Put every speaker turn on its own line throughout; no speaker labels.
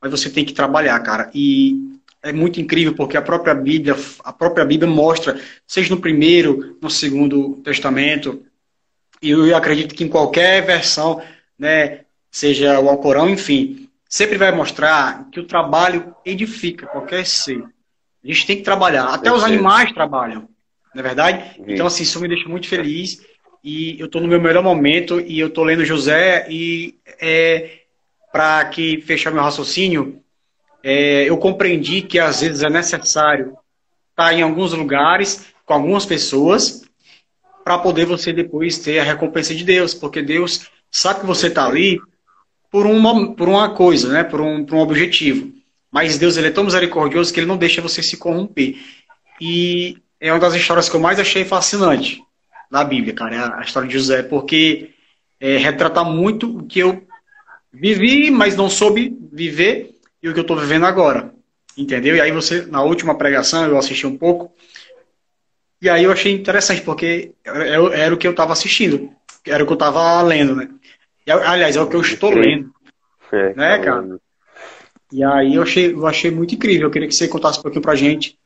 mas você tem que trabalhar, cara. E é muito incrível porque a própria Bíblia, a própria Bíblia mostra, seja no primeiro, no segundo testamento, e eu acredito que em qualquer versão, né, seja o Alcorão, enfim, sempre vai mostrar que o trabalho edifica qualquer ser. A gente tem que trabalhar. Até os animais trabalham, não é verdade? Então, assim, isso me deixa muito feliz. E eu estou no meu melhor momento e eu estou lendo José e é, para que fechar meu raciocínio, é, eu compreendi que às vezes é necessário estar tá em alguns lugares com algumas pessoas para poder você depois ter a recompensa de Deus, porque Deus sabe que você está ali por uma, por uma coisa, né? por, um, por um objetivo. Mas Deus ele é tão misericordioso que ele não deixa você se corromper. E é uma das histórias que eu mais achei fascinante na Bíblia, cara, é a história de José, porque é, retrata muito o que eu vivi, mas não soube viver, e o que eu estou vivendo agora. Entendeu? E aí você, na última pregação, eu assisti um pouco, e aí eu achei interessante, porque era, era o que eu estava assistindo, era o que eu estava lendo, né? E, aliás, é o que eu estou lendo. É, né, tá cara? E aí eu achei, eu achei muito incrível. Eu queria que você contasse um pouquinho pra gente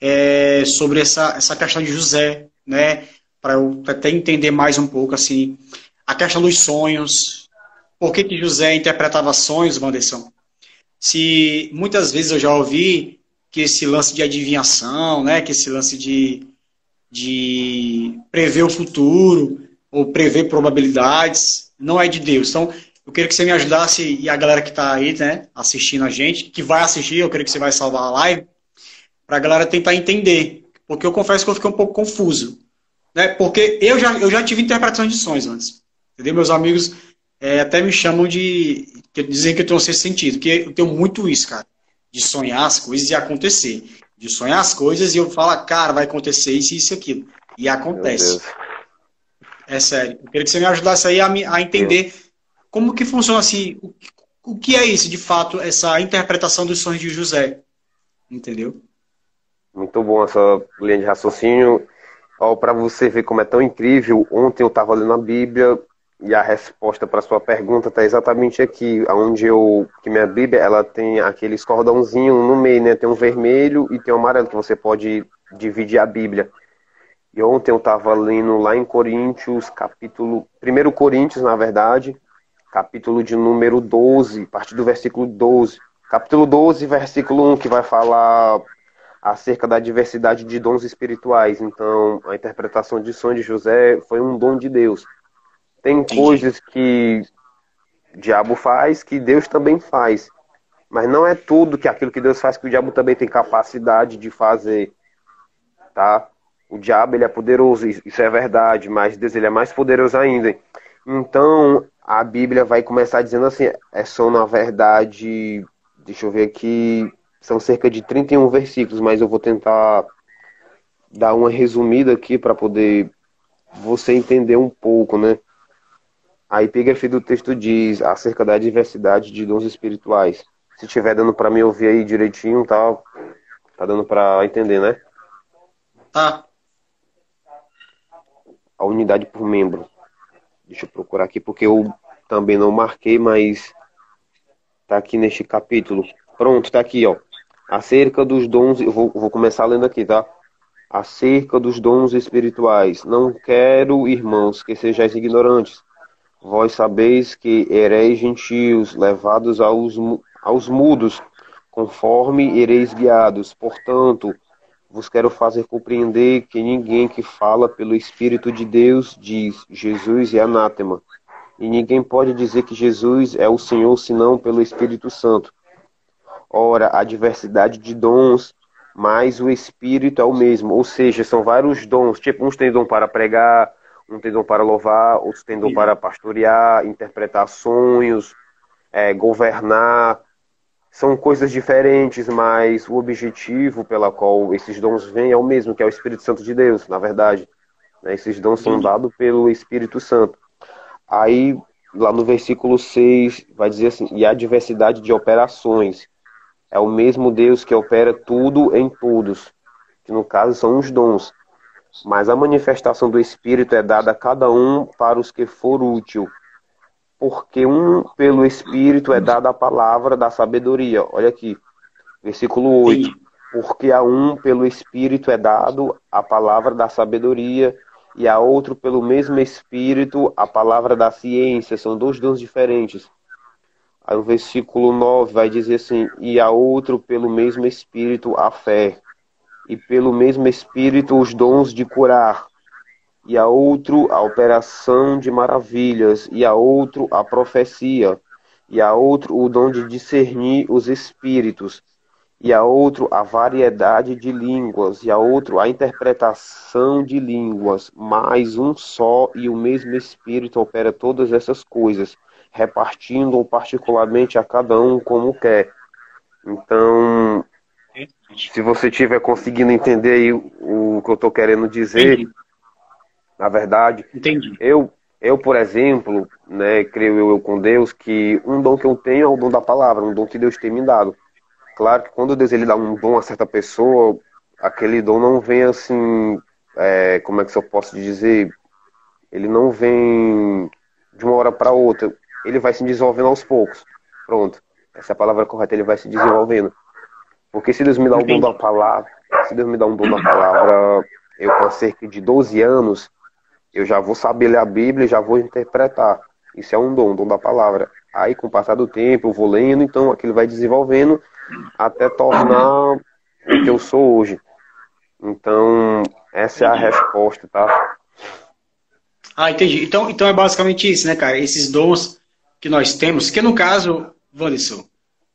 é, sobre essa, essa questão de José, né? Para eu até entender mais um pouco, assim, a questão dos sonhos. Por que, que José interpretava sonhos, Vanderson? Se muitas vezes eu já ouvi que esse lance de adivinhação, né? Que esse lance de, de prever o futuro ou prever probabilidades não é de Deus. Então, eu queria que você me ajudasse e a galera que está aí, né, assistindo a gente, que vai assistir, eu creio que você vai salvar a live, para a galera tentar entender. Porque eu confesso que eu fiquei um pouco confuso. Né? Porque eu já, eu já tive interpretação de sonhos antes. Entendeu? Meus amigos é, até me chamam de. Dizem que eu tenho um sexto sentido. Porque eu tenho muito isso, cara. De sonhar as coisas e acontecer. De sonhar as coisas e eu falo, cara, vai acontecer isso, isso e aquilo. E acontece. É sério. Eu queria que você me ajudasse aí a, a entender como que funciona assim. O, o que é isso, de fato, essa interpretação dos sonhos de José? Entendeu?
Muito bom essa linha de raciocínio. Para você ver como é tão incrível, ontem eu estava lendo a Bíblia e a resposta para sua pergunta está exatamente aqui, onde eu que minha Bíblia ela tem aqueles cordãozinho no meio, né? Tem um vermelho e tem um amarelo que você pode dividir a Bíblia. E ontem eu estava lendo lá em Coríntios, capítulo 1 Coríntios, na verdade, capítulo de número 12, a partir do versículo 12. Capítulo 12, versículo 1, que vai falar acerca da diversidade de dons espirituais. Então, a interpretação de sonho de José foi um dom de Deus. Tem coisas que o diabo faz que Deus também faz. Mas não é tudo que aquilo que Deus faz que o diabo também tem capacidade de fazer. Tá? O diabo ele é poderoso, isso é verdade, mas Deus ele é mais poderoso ainda. Então, a Bíblia vai começar dizendo assim, é só na verdade, deixa eu ver aqui, são cerca de 31 versículos, mas eu vou tentar dar uma resumida aqui para poder você entender um pouco, né? A epígrafe do texto diz acerca da diversidade de dons espirituais. Se estiver dando para me ouvir aí direitinho, tá, tá dando para entender, né?
Tá.
A unidade por membro. Deixa eu procurar aqui porque eu também não marquei, mas tá aqui neste capítulo. Pronto, tá aqui, ó acerca dos dons, eu vou, vou começar lendo aqui, tá? Acerca dos dons espirituais. Não quero, irmãos, que sejais ignorantes. Vós sabeis que ereis gentios, levados aos, aos mudos, conforme ireis guiados. Portanto, vos quero fazer compreender que ninguém que fala pelo Espírito de Deus diz Jesus é anátema. E ninguém pode dizer que Jesus é o Senhor senão pelo Espírito Santo. Ora, a diversidade de dons, mas o Espírito é o mesmo. Ou seja, são vários dons. Tipo, uns têm dom para pregar, um tem dom para louvar, outros têm dom para pastorear, interpretar sonhos, é, governar. São coisas diferentes, mas o objetivo pela qual esses dons vêm é o mesmo, que é o Espírito Santo de Deus, na verdade. Né? Esses dons são dados pelo Espírito Santo. Aí, lá no versículo 6, vai dizer assim: e a diversidade de operações é o mesmo Deus que opera tudo em todos, que no caso são os dons. Mas a manifestação do Espírito é dada a cada um para os que for útil. porque um pelo Espírito é dada a palavra da sabedoria. Olha aqui, versículo 8. Sim. Porque a um pelo Espírito é dado a palavra da sabedoria, e a outro pelo mesmo Espírito a palavra da ciência. São dois dons diferentes. Aí o versículo 9 vai dizer assim: E a outro pelo mesmo Espírito a fé, e pelo mesmo Espírito os dons de curar, e a outro a operação de maravilhas, e a outro a profecia, e a outro o dom de discernir os espíritos, e a outro a variedade de línguas, e a outro a interpretação de línguas, mas um só e o mesmo Espírito opera todas essas coisas, repartindo particularmente a cada um como quer. Então, se você estiver conseguindo entender aí o que eu estou querendo dizer, Entendi. na verdade, Entendi. eu eu, por exemplo, né, creio eu, eu com Deus que um dom que eu tenho é o dom da palavra, um dom que Deus tem me dado. Claro que quando Deus ele dá um dom a certa pessoa, aquele dom não vem assim, é, como é que eu posso dizer? Ele não vem de uma hora para outra. Ele vai se desenvolvendo aos poucos. Pronto. Essa é a palavra correta. Ele vai se desenvolvendo. Porque se Deus me dá um dom da palavra, se Deus me dá um dom da palavra, eu com cerca de 12 anos, eu já vou saber ler a Bíblia e já vou interpretar. Isso é um dom, um dom da palavra. Aí, com o passar do tempo, eu vou lendo, então aquilo vai desenvolvendo até tornar o que eu sou hoje. Então, essa é a resposta, tá?
Ah, entendi. Então, então é basicamente isso, né, cara? Esses dons que nós temos, que no caso, Wanderson,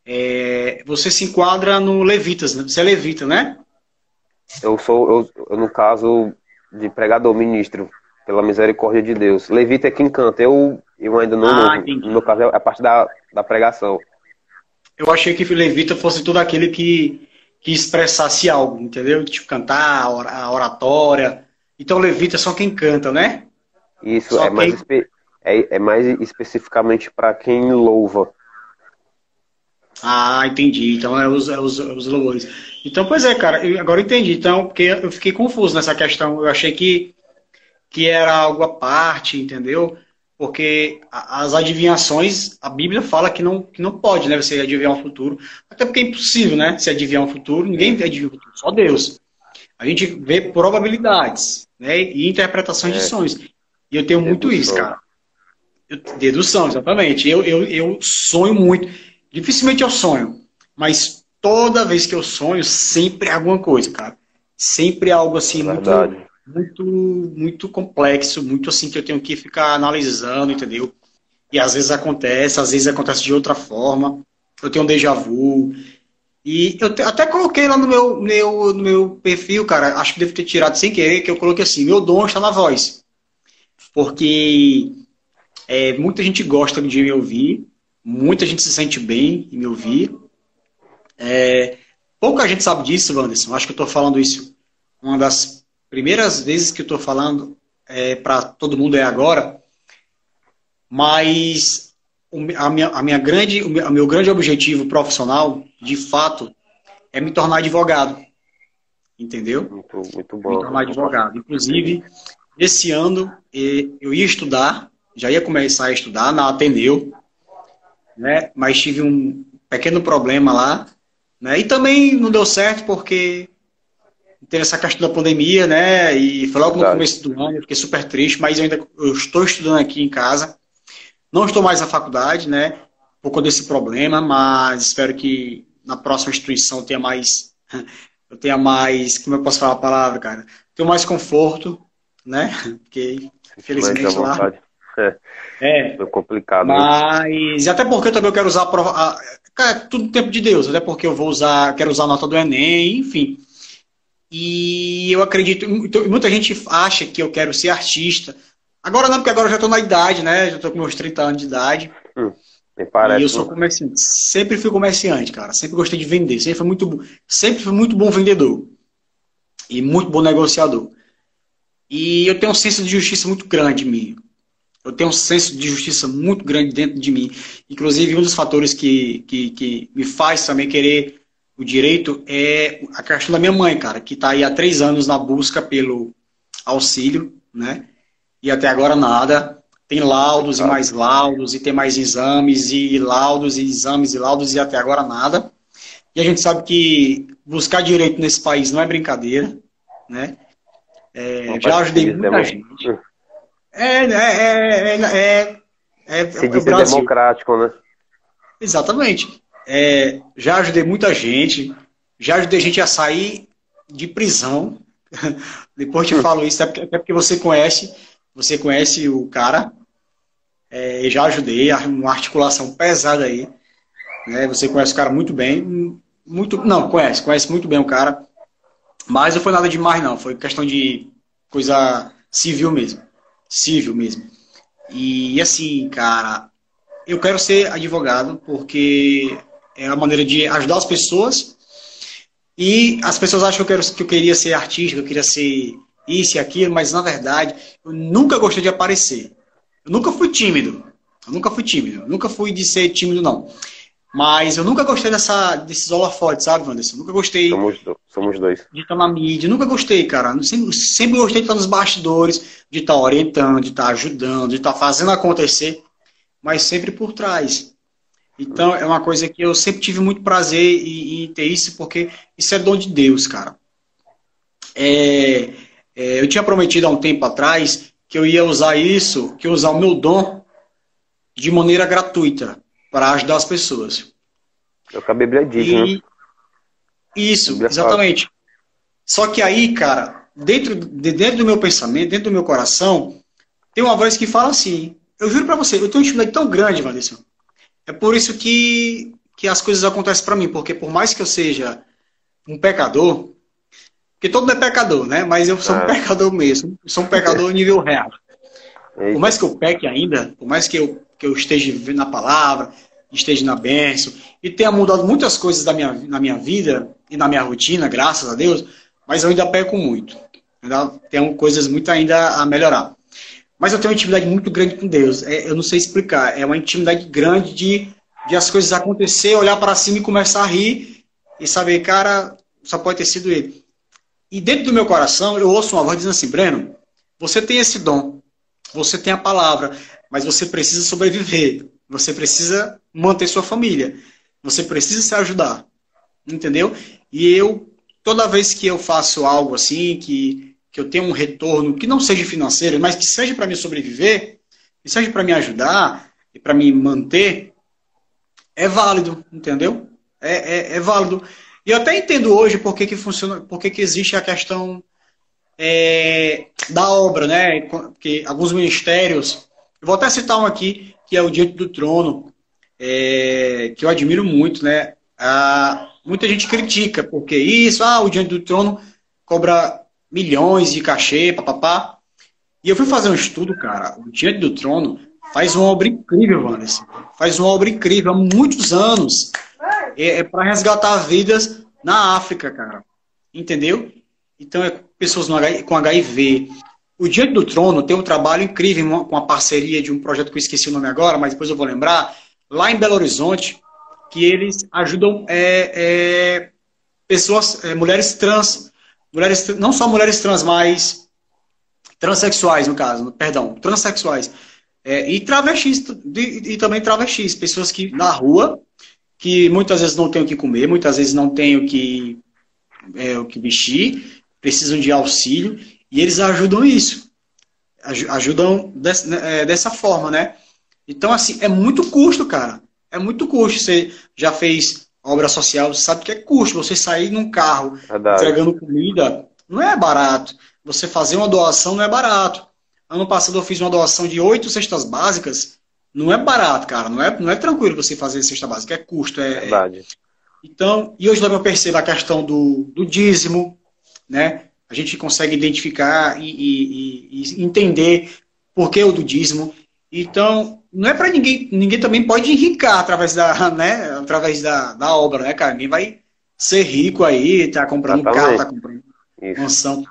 é, você se enquadra no Levitas, né? Você é levita, né?
Eu sou, eu, no caso, de pregador, ministro, pela misericórdia de Deus. Levita é quem canta, eu, eu ainda não, ah, no, meu caso, é a parte da, da pregação
eu achei que levita fosse todo aquele que, que expressasse algo, entendeu? Tipo, cantar, a oratória. Então, levita é só quem canta, né?
Isso, é, quem... mais é, é mais especificamente para quem louva.
Ah, entendi. Então, é os, é os, os louvores. Então, pois é, cara, eu, agora eu entendi. Então, porque eu fiquei confuso nessa questão. Eu achei que, que era algo à parte, entendeu? porque as adivinhações, a Bíblia fala que não, que não pode, né, você adivinhar o futuro, até porque é impossível, né, se adivinhar o futuro, ninguém adivinha o futuro, só Deus. A gente vê probabilidades, né, e interpretações é. de sonhos. E eu tenho dedução. muito isso, cara. Eu, dedução, exatamente. Eu, eu, eu sonho muito. Dificilmente eu sonho, mas toda vez que eu sonho, sempre é alguma coisa, cara. Sempre é algo assim, é muito muito, muito complexo, muito assim que eu tenho que ficar analisando, entendeu? E às vezes acontece, às vezes acontece de outra forma. Eu tenho um déjà vu. E eu te, até coloquei lá no meu, meu, no meu perfil, cara, acho que devo ter tirado sem querer, que eu coloquei assim, meu dom está na voz. Porque é, muita gente gosta de me ouvir, muita gente se sente bem em me ouvir. É, pouca gente sabe disso, Wanderson. Acho que eu estou falando isso uma das primeiras vezes que eu estou falando é, para todo mundo é agora, mas a minha, a minha grande, o meu grande objetivo profissional, de fato, é me tornar advogado. Entendeu?
Muito, muito bom. Me
tornar advogado. Inclusive, esse ano eu ia estudar, já ia começar a estudar na Ateneu, né? mas tive um pequeno problema lá, né? e também não deu certo porque teve essa questão da pandemia, né? E foi logo no começo do ano, eu fiquei super triste, mas eu ainda eu estou estudando aqui em casa. Não estou mais na faculdade, né? Por conta desse problema, mas espero que na próxima instituição tenha mais. Eu tenha mais. Como eu posso falar a palavra, cara? Tenha mais conforto, né? Porque, infelizmente, lá.
É, é, é complicado.
Mas, até porque eu também quero usar a prova. A, cara, tudo no tempo de Deus, até porque eu vou usar, quero usar a nota do Enem, enfim. E eu acredito, muita gente acha que eu quero ser artista. Agora não, porque agora eu já estou na idade, né? Já estou com meus 30 anos de idade. Hum, parece, e eu sou comerciante. Sempre fui comerciante, cara. Sempre gostei de vender. Sempre fui muito, sempre fui muito bom vendedor. E muito bom negociador. E eu tenho um senso de justiça muito grande em mim. Eu tenho um senso de justiça muito grande dentro de mim. Inclusive, um dos fatores que, que, que me faz também querer o direito é a questão da minha mãe, cara, que está aí há três anos na busca pelo auxílio, né? E até agora nada. tem laudos e mais laudos, e tem mais exames, e laudos, e exames, e laudos, e até agora nada. E a gente sabe que buscar direito nesse país não é brincadeira, né? É, já ajudei muita gente. É, é, é, é, é,
Se diz é democrático, né?
Exatamente. É, já ajudei muita gente, já ajudei gente a sair de prisão. Depois te falo isso, até porque você conhece, você conhece o cara. É, já ajudei, uma articulação pesada aí. Né? Você conhece o cara muito bem. Muito, não, conhece, conhece muito bem o cara. Mas não foi nada demais, não. Foi questão de coisa civil mesmo. Civil mesmo. E assim, cara, eu quero ser advogado porque é a maneira de ajudar as pessoas. E as pessoas acham que eu, quero, que eu queria ser artista, que eu queria ser isso e aquilo, mas na verdade eu nunca gostei de aparecer. Eu nunca fui tímido. Eu nunca fui tímido. Eu nunca fui de ser tímido, não. Mas eu nunca gostei dessa, desses holofotes, sabe, Wanderson? Eu nunca gostei.
Somos, do, somos dois.
De estar na mídia. Nunca gostei, cara. Sempre, sempre gostei de estar nos bastidores, de estar orientando, de estar ajudando, de estar fazendo acontecer, mas sempre por trás. Então é uma coisa que eu sempre tive muito prazer em, em ter isso, porque isso é dom de Deus, cara. É, é, eu tinha prometido há um tempo atrás que eu ia usar isso, que eu ia usar o meu dom de maneira gratuita para ajudar as pessoas.
É o que a Bíblia diz, e... né?
Isso, Bíblia exatamente. Fala. Só que aí, cara, dentro, de, dentro do meu pensamento, dentro do meu coração, tem uma voz que fala assim. Eu juro para você, eu tenho uma intimidade tão grande, Vanessa. É por isso que, que as coisas acontecem para mim, porque por mais que eu seja um pecador, porque todo mundo é pecador, né? Mas eu sou é. um pecador mesmo. Eu sou um pecador nível real. Por mais que eu peque ainda, por mais que eu que eu esteja na palavra, esteja na bênção, e tenha mudado muitas coisas da minha, na minha vida e na minha rotina, graças a Deus, mas eu ainda peco muito. Ainda tenho coisas muito ainda a melhorar. Mas eu tenho uma intimidade muito grande com Deus. É, eu não sei explicar. É uma intimidade grande de, de as coisas acontecer, olhar para cima e começar a rir e saber, cara, só pode ter sido ele. E dentro do meu coração, eu ouço uma voz dizendo assim: Breno, você tem esse dom, você tem a palavra, mas você precisa sobreviver. Você precisa manter sua família. Você precisa se ajudar. Entendeu? E eu, toda vez que eu faço algo assim, que, que eu tenho um retorno que não seja financeiro, mas que seja para me sobreviver, que seja para me ajudar e para me manter, é válido, entendeu? É, é, é, válido. E eu até entendo hoje por que, que funciona, por que, que existe a questão é, da obra, né? Porque alguns ministérios vou até citar um aqui, que é o Diante do Trono, é, que eu admiro muito, né? Ah, muita gente critica, porque isso, ah, o Diante do Trono cobra milhões de cachê, papapá. E eu fui fazer um estudo, cara, o Diante do Trono faz uma obra incrível, Vanessa. Faz uma obra incrível há muitos anos. É, é para resgatar vidas na África, cara. Entendeu? Então, é pessoas com HIV, o Diante do Trono tem um trabalho incrível com a parceria de um projeto que eu esqueci o nome agora, mas depois eu vou lembrar, lá em Belo Horizonte, que eles ajudam é, é, pessoas, é, mulheres trans, mulheres, não só mulheres trans, mas transexuais, no caso, perdão, transexuais, é, e travestis, e, e também travestis, pessoas que na rua, que muitas vezes não têm o que comer, muitas vezes não têm o que, é, o que vestir, precisam de auxílio, e eles ajudam isso. Ajudam né, é, dessa forma, né? Então, assim, é muito custo, cara. É muito custo. Você já fez obra social, você sabe que é custo. Você sair num carro Verdade. entregando comida não é barato. Você fazer uma doação não é barato. Ano passado eu fiz uma doação de oito cestas básicas. Não é barato, cara. Não é, não é tranquilo você fazer cesta básica. É custo. É,
Verdade. É...
Então, e hoje eu percebo a questão do, do dízimo, né? A gente consegue identificar e, e, e entender por que o dudismo. Então, não é para ninguém, ninguém também pode enricar através da, né, através da, da obra, né, cara? Ninguém vai ser rico aí, tá comprando carro, tá comprando Isso. mansão.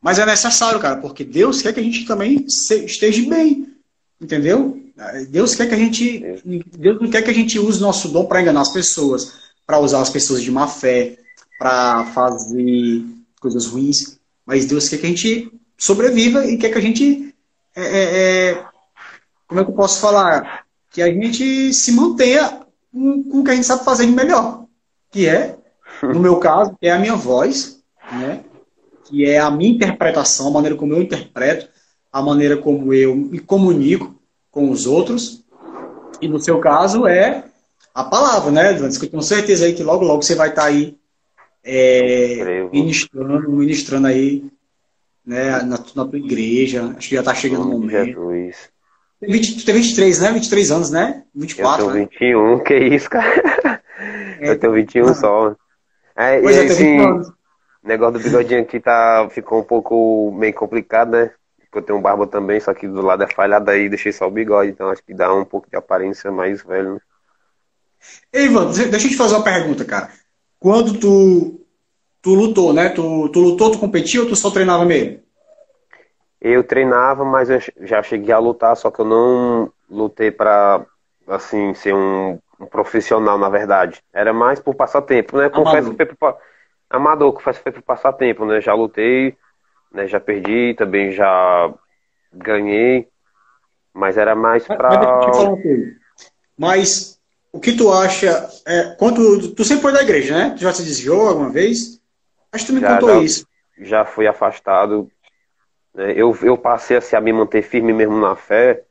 Mas é necessário, cara, porque Deus quer que a gente também esteja bem, entendeu? Deus quer que a gente, Deus não quer que a gente use nosso dom para enganar as pessoas, para usar as pessoas de má fé, para fazer coisas ruins. Mas Deus quer que a gente sobreviva e quer que a gente é, é, é como é que eu posso falar? Que a gente se mantenha com, com o que a gente sabe fazer de melhor, que é, no meu caso, é a minha voz, né? que é a minha interpretação, a maneira como eu interpreto, a maneira como eu me comunico com os outros. E no seu caso é a palavra, né, Advantes? Que eu tenho certeza aí que logo, logo você vai estar aí é, ministrando, ministrando aí né, na, na tua igreja. Acho que já está chegando o momento. Jesus. Tem 20, tu tem 23, né? 23 anos, né? 24,
eu tenho 21, né? que isso, cara? É, eu tenho 21 ah. só. É, pois e, é, assim, o negócio do bigodinho aqui tá, ficou um pouco meio complicado, né? Porque eu tenho barba também, só que do lado é falhado aí, deixei só o bigode, então acho que dá um pouco de aparência mais velho, né?
Ei, Ivan, deixa eu te fazer uma pergunta, cara. Quando tu, tu lutou, né? Tu, tu lutou, tu competiu ou tu só treinava mesmo?
Eu treinava, mas eu já cheguei a lutar, só que eu não lutei para assim ser um, um, profissional, na verdade. Era mais por passatempo, né? Confesso que foi amador, confesso que foi por passatempo, né? Já lutei, né? Já perdi, também já ganhei, mas era mais para.
Mas, mas o que tu acha? É, tu sempre foi da igreja, né? Tu já se desviou alguma vez? Acho que tu me já, contou
já,
isso.
Já fui afastado né? Eu, eu passei assim, a me manter firme mesmo na fé.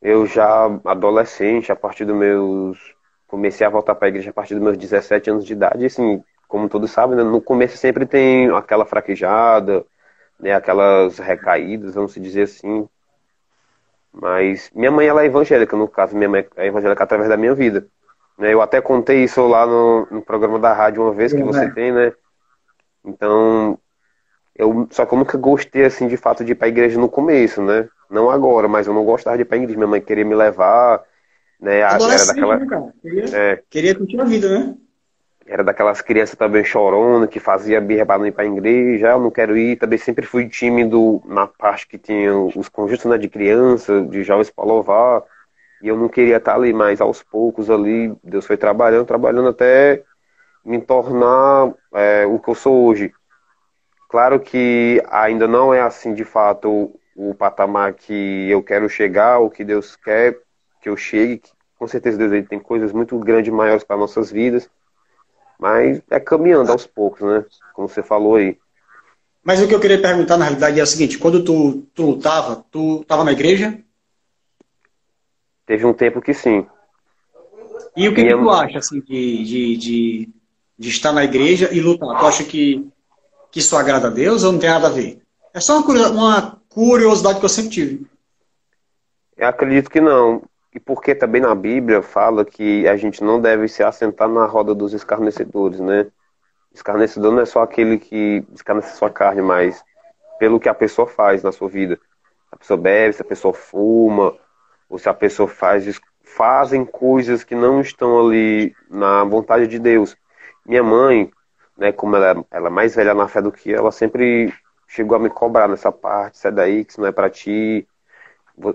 Eu já, adolescente, a partir dos meus. Comecei a voltar para a igreja a partir dos meus 17 anos de idade. E, assim, como todos sabem, né, no começo sempre tem aquela fraquejada, né, aquelas recaídas, vamos dizer assim. Mas minha mãe ela é evangélica, no caso, minha mãe é evangélica através da minha vida. Né, eu até contei isso lá no, no programa da rádio uma vez que você né? tem, né? Então, eu só que eu nunca gostei assim de fato de ir para a igreja no começo, né? Não agora, mas eu não gostava de ir para a igreja. Minha mãe queria me levar, né? Era daquela né,
queria, é, queria curtir a vida, né?
Era daquelas crianças também chorando, que fazia birra para não ir para a igreja, eu não quero ir. Também sempre fui tímido na parte que tinha os conjuntos né, de criança, de jovens para louvar. E eu não queria estar ali, mas aos poucos ali, Deus foi trabalhando, trabalhando até me tornar é, o que eu sou hoje. Claro que ainda não é assim de fato o patamar que eu quero chegar, o que Deus quer que eu chegue. Com certeza Deus ele tem coisas muito grandes, maiores para nossas vidas. Mas é caminhando aos poucos, né? Como você falou aí.
Mas o que eu queria perguntar na realidade é o seguinte: quando tu, tu lutava, tu estava na igreja?
Teve um tempo que sim.
E o que, que tu acha assim, de, de, de, de estar na igreja e lutar? Tu acha que que isso agrada a Deus ou não tem nada a ver? É só uma curiosidade que eu sempre tive.
Eu acredito que não. E porque também na Bíblia fala que a gente não deve se assentar na roda dos escarnecedores, né? Escarnecedor não é só aquele que escarnece sua carne, mas pelo que a pessoa faz na sua vida. Se a pessoa bebe, se a pessoa fuma, ou se a pessoa faz, fazem coisas que não estão ali na vontade de Deus. Minha mãe, né, como ela, ela é mais velha na fé do que eu, ela sempre chegou a me cobrar nessa parte, sai daí, que isso não é para ti,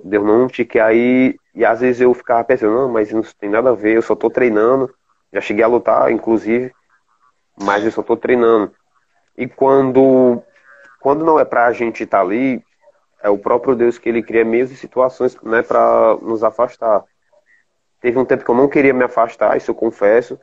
Deus não te quer aí, e às vezes eu ficava pensando, não, mas isso não tem nada a ver, eu só tô treinando, já cheguei a lutar, inclusive, mas eu só tô treinando. E quando, quando não é pra gente estar tá ali, é o próprio Deus que ele cria meios e situações, né, para nos afastar. Teve um tempo que eu não queria me afastar, isso eu confesso,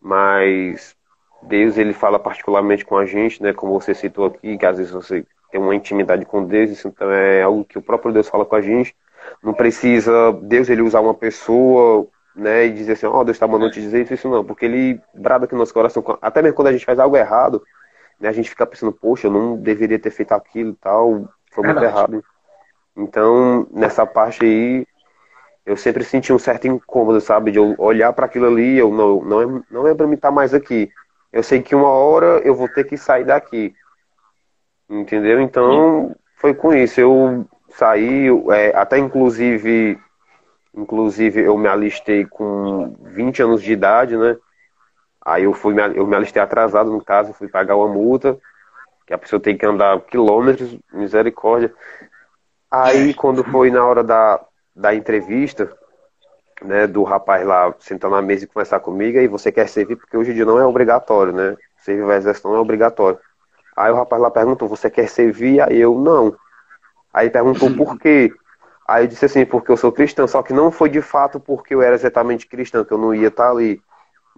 mas Deus ele fala particularmente com a gente, né? Como você citou aqui, que às vezes você tem uma intimidade com Deus, isso então é algo que o próprio Deus fala com a gente. Não precisa Deus ele usar uma pessoa, né? E dizer assim, ó, oh, Deus está mandando te dizer isso, isso não, porque ele brada aqui no nosso coração, até mesmo quando a gente faz algo errado, né? A gente fica pensando, poxa, eu não deveria ter feito aquilo e tal, foi muito errado. Então, nessa parte aí, eu sempre senti um certo incômodo, sabe? De eu olhar para aquilo ali, eu não, não é, não é para mim estar tá mais aqui eu sei que uma hora eu vou ter que sair daqui. Entendeu? Então, foi com isso. Eu saí, é, até inclusive, inclusive eu me alistei com 20 anos de idade, né? Aí eu fui, eu me alistei atrasado, no caso, fui pagar uma multa, que a pessoa tem que andar quilômetros, misericórdia. Aí quando foi na hora da, da entrevista, né, do rapaz lá sentar na mesa e conversar comigo, e você quer servir, porque hoje em dia não é obrigatório, né? Servir o exército não é obrigatório. Aí o rapaz lá perguntou, você quer servir? Aí eu, não. Aí perguntou por quê? Aí eu disse assim, porque eu sou cristão, só que não foi de fato porque eu era exatamente cristão, que eu não ia estar ali,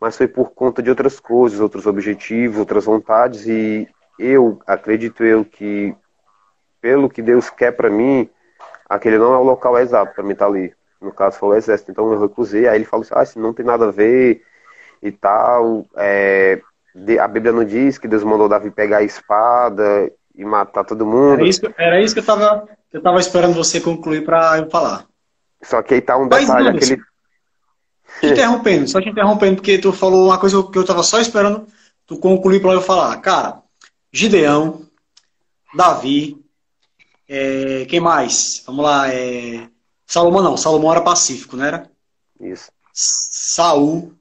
mas foi por conta de outras coisas, outros objetivos, outras vontades, e eu acredito eu que, pelo que Deus quer para mim, aquele não é o local exato para mim estar ali. No caso foi o exército, então eu recusei, aí ele falou assim, ah, isso não tem nada a ver e tal, é, a Bíblia não diz que Deus mandou Davi pegar a espada e matar todo mundo.
Era isso, era isso que eu tava, eu tava esperando você concluir para eu falar.
Só que aí tá um detalhe, Mas, aquele...
Te interrompendo, só te interrompendo, porque tu falou uma coisa que eu tava só esperando tu concluir para eu falar. Cara, Gideão, Davi, é, quem mais? Vamos lá, é, Salomão não, Salomão era pacífico, não era?
Isso.
Saul,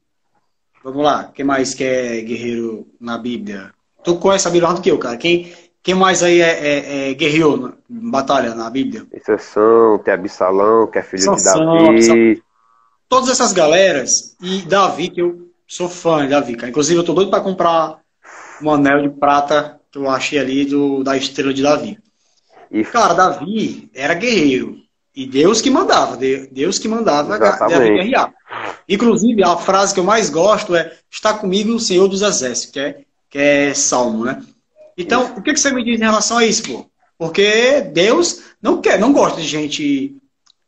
vamos lá, quem mais que é guerreiro na Bíblia? Tu conhece a Bíblia mais do que eu, cara. Quem, quem mais aí é, é, é guerreou na batalha na Bíblia?
Exceção, tem Absalão, que é filho Sansão, de Davi. Absalão.
Todas essas galeras, e Davi, que eu sou fã de Davi, cara. Inclusive, eu tô doido para comprar um anel de prata que eu achei ali do, da estrela de Davi. E... Cara, Davi era guerreiro. E Deus que mandava, Deus que mandava Exatamente. Davi guerrear. Inclusive, a frase que eu mais gosto é: Está comigo o Senhor dos Exércitos, que é, que é Salmo, né? Então, o que, que você me diz em relação a isso, pô? Porque Deus não quer, não gosta de gente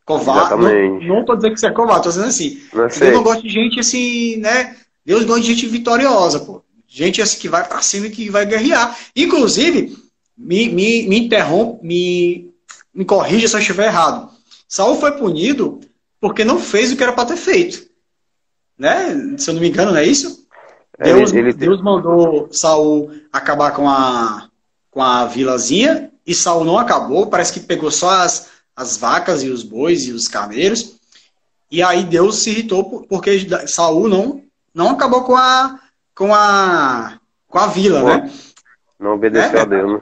covarde. Não, estou dizendo que você é covarde, estou dizendo assim. Não Deus não gosta de gente assim, né? Deus gosta de gente vitoriosa, pô. Gente assim que vai para cima e que vai guerrear. Inclusive, me, me, me interrompe, me, me corrija se eu estiver errado. Saul foi punido porque não fez o que era para ter feito. Né? Se eu não me engano, não é isso? Deus, ele, ele Deus mandou Saul acabar com a, com a vilazinha e Saul não acabou, parece que pegou só as, as vacas e os bois e os cameiros. E aí Deus se irritou porque Saul não, não acabou com a com a com a vila, né?
Não obedeceu é, a Deus, né?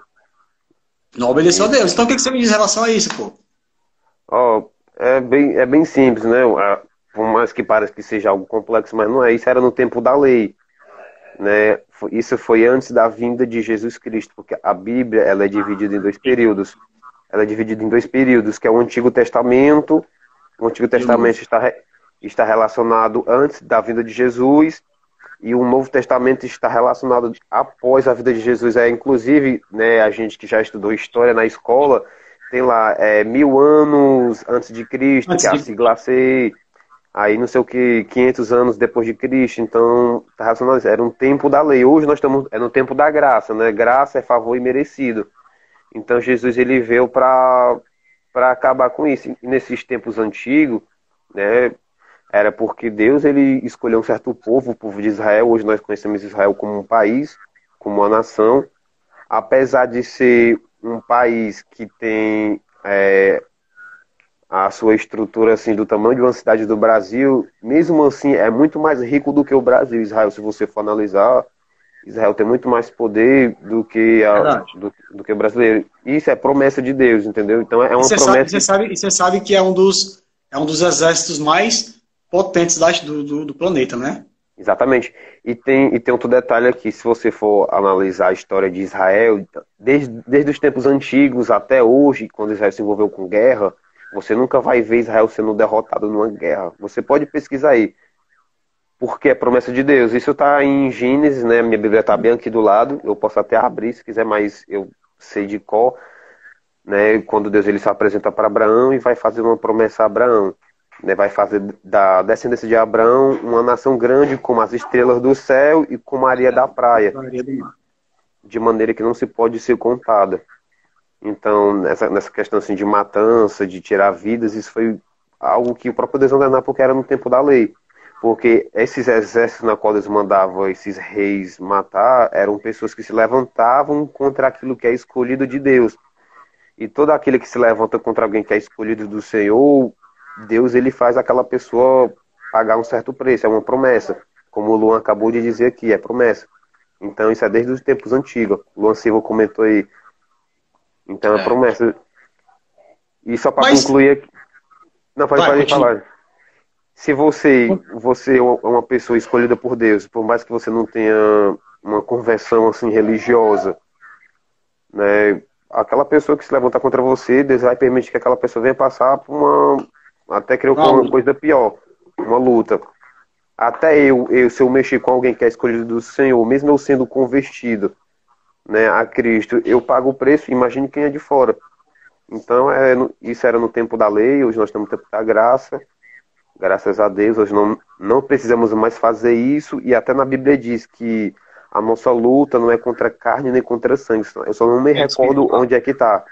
Não obedeceu a Deus. Então o que você me diz em relação a isso, pô?
Oh, é, bem, é bem simples, né? Por mais que pareça que seja algo complexo, mas não é. Isso era no tempo da lei. Né? Isso foi antes da vinda de Jesus Cristo, porque a Bíblia ela é dividida em dois períodos. Ela é dividida em dois períodos, que é o Antigo Testamento. O Antigo Testamento está, está relacionado antes da vinda de Jesus e o Novo Testamento está relacionado após a vida de Jesus. É inclusive, né, a gente que já estudou história na escola tem lá é, mil anos antes de Cristo, antes que é a sigla C aí não sei o que, 500 anos depois de Cristo, então tá racionalizado. Era um tempo da lei. Hoje nós estamos é no tempo da graça, né? Graça é favor imerecido. Então Jesus ele veio para para acabar com isso. E nesses tempos antigos, né? Era porque Deus ele escolheu um certo povo, o povo de Israel. Hoje nós conhecemos Israel como um país, como uma nação. Apesar de ser um país que tem é, a sua estrutura assim do tamanho de uma cidade do Brasil, mesmo assim é muito mais rico do que o Brasil. Israel, se você for analisar, Israel tem muito mais poder do que a, do, do, que o brasileiro. Isso é promessa de Deus, entendeu? Então é uma
você
promessa.
Sabe, você sabe, você sabe que é um dos é um dos exércitos mais potentes do, do, do planeta, né?
Exatamente. E tem, e tem outro detalhe aqui, se você for analisar a história de Israel, desde, desde os tempos antigos até hoje, quando Israel se envolveu com guerra, você nunca vai ver Israel sendo derrotado numa guerra. Você pode pesquisar aí. Porque é promessa de Deus. Isso está em Gênesis, né? Minha Bíblia está bem aqui do lado. Eu posso até abrir se quiser, mas eu sei de qual. Né? Quando Deus ele se apresenta para Abraão e vai fazer uma promessa a Abraão. Né? Vai fazer da descendência de Abraão uma nação grande como as estrelas do céu e como a areia da praia. De maneira que não se pode ser contada. Então, nessa, nessa questão assim, de matança, de tirar vidas, isso foi algo que o próprio Deus não porque era no tempo da lei. Porque esses exércitos na qual Deus mandava esses reis matar eram pessoas que se levantavam contra aquilo que é escolhido de Deus. E todo aquele que se levanta contra alguém que é escolhido do Senhor, Deus ele faz aquela pessoa pagar um certo preço, é uma promessa. Como o Luan acabou de dizer aqui, é promessa. Então isso é desde os tempos antigos. O Luan Silva comentou aí então é, é promessa. E só para Mas... concluir aqui. Não, pode, Vai, pode falar. Se você, você é uma pessoa escolhida por Deus, por mais que você não tenha uma conversão assim religiosa, né, aquela pessoa que se levantar contra você, Deus vai permitir que aquela pessoa venha passar por uma. Até criou uma coisa pior, uma luta. Até eu, eu, se eu mexer com alguém que é escolhido do Senhor, mesmo eu sendo convertido né, a Cristo, eu pago o preço, imagine quem é de fora. Então, é, isso era no tempo da lei, hoje nós temos o tempo da graça. Graças a Deus, hoje não, não precisamos mais fazer isso, e até na Bíblia diz que a nossa luta não é contra carne nem contra sangue. Eu só não me é recordo onde é que está.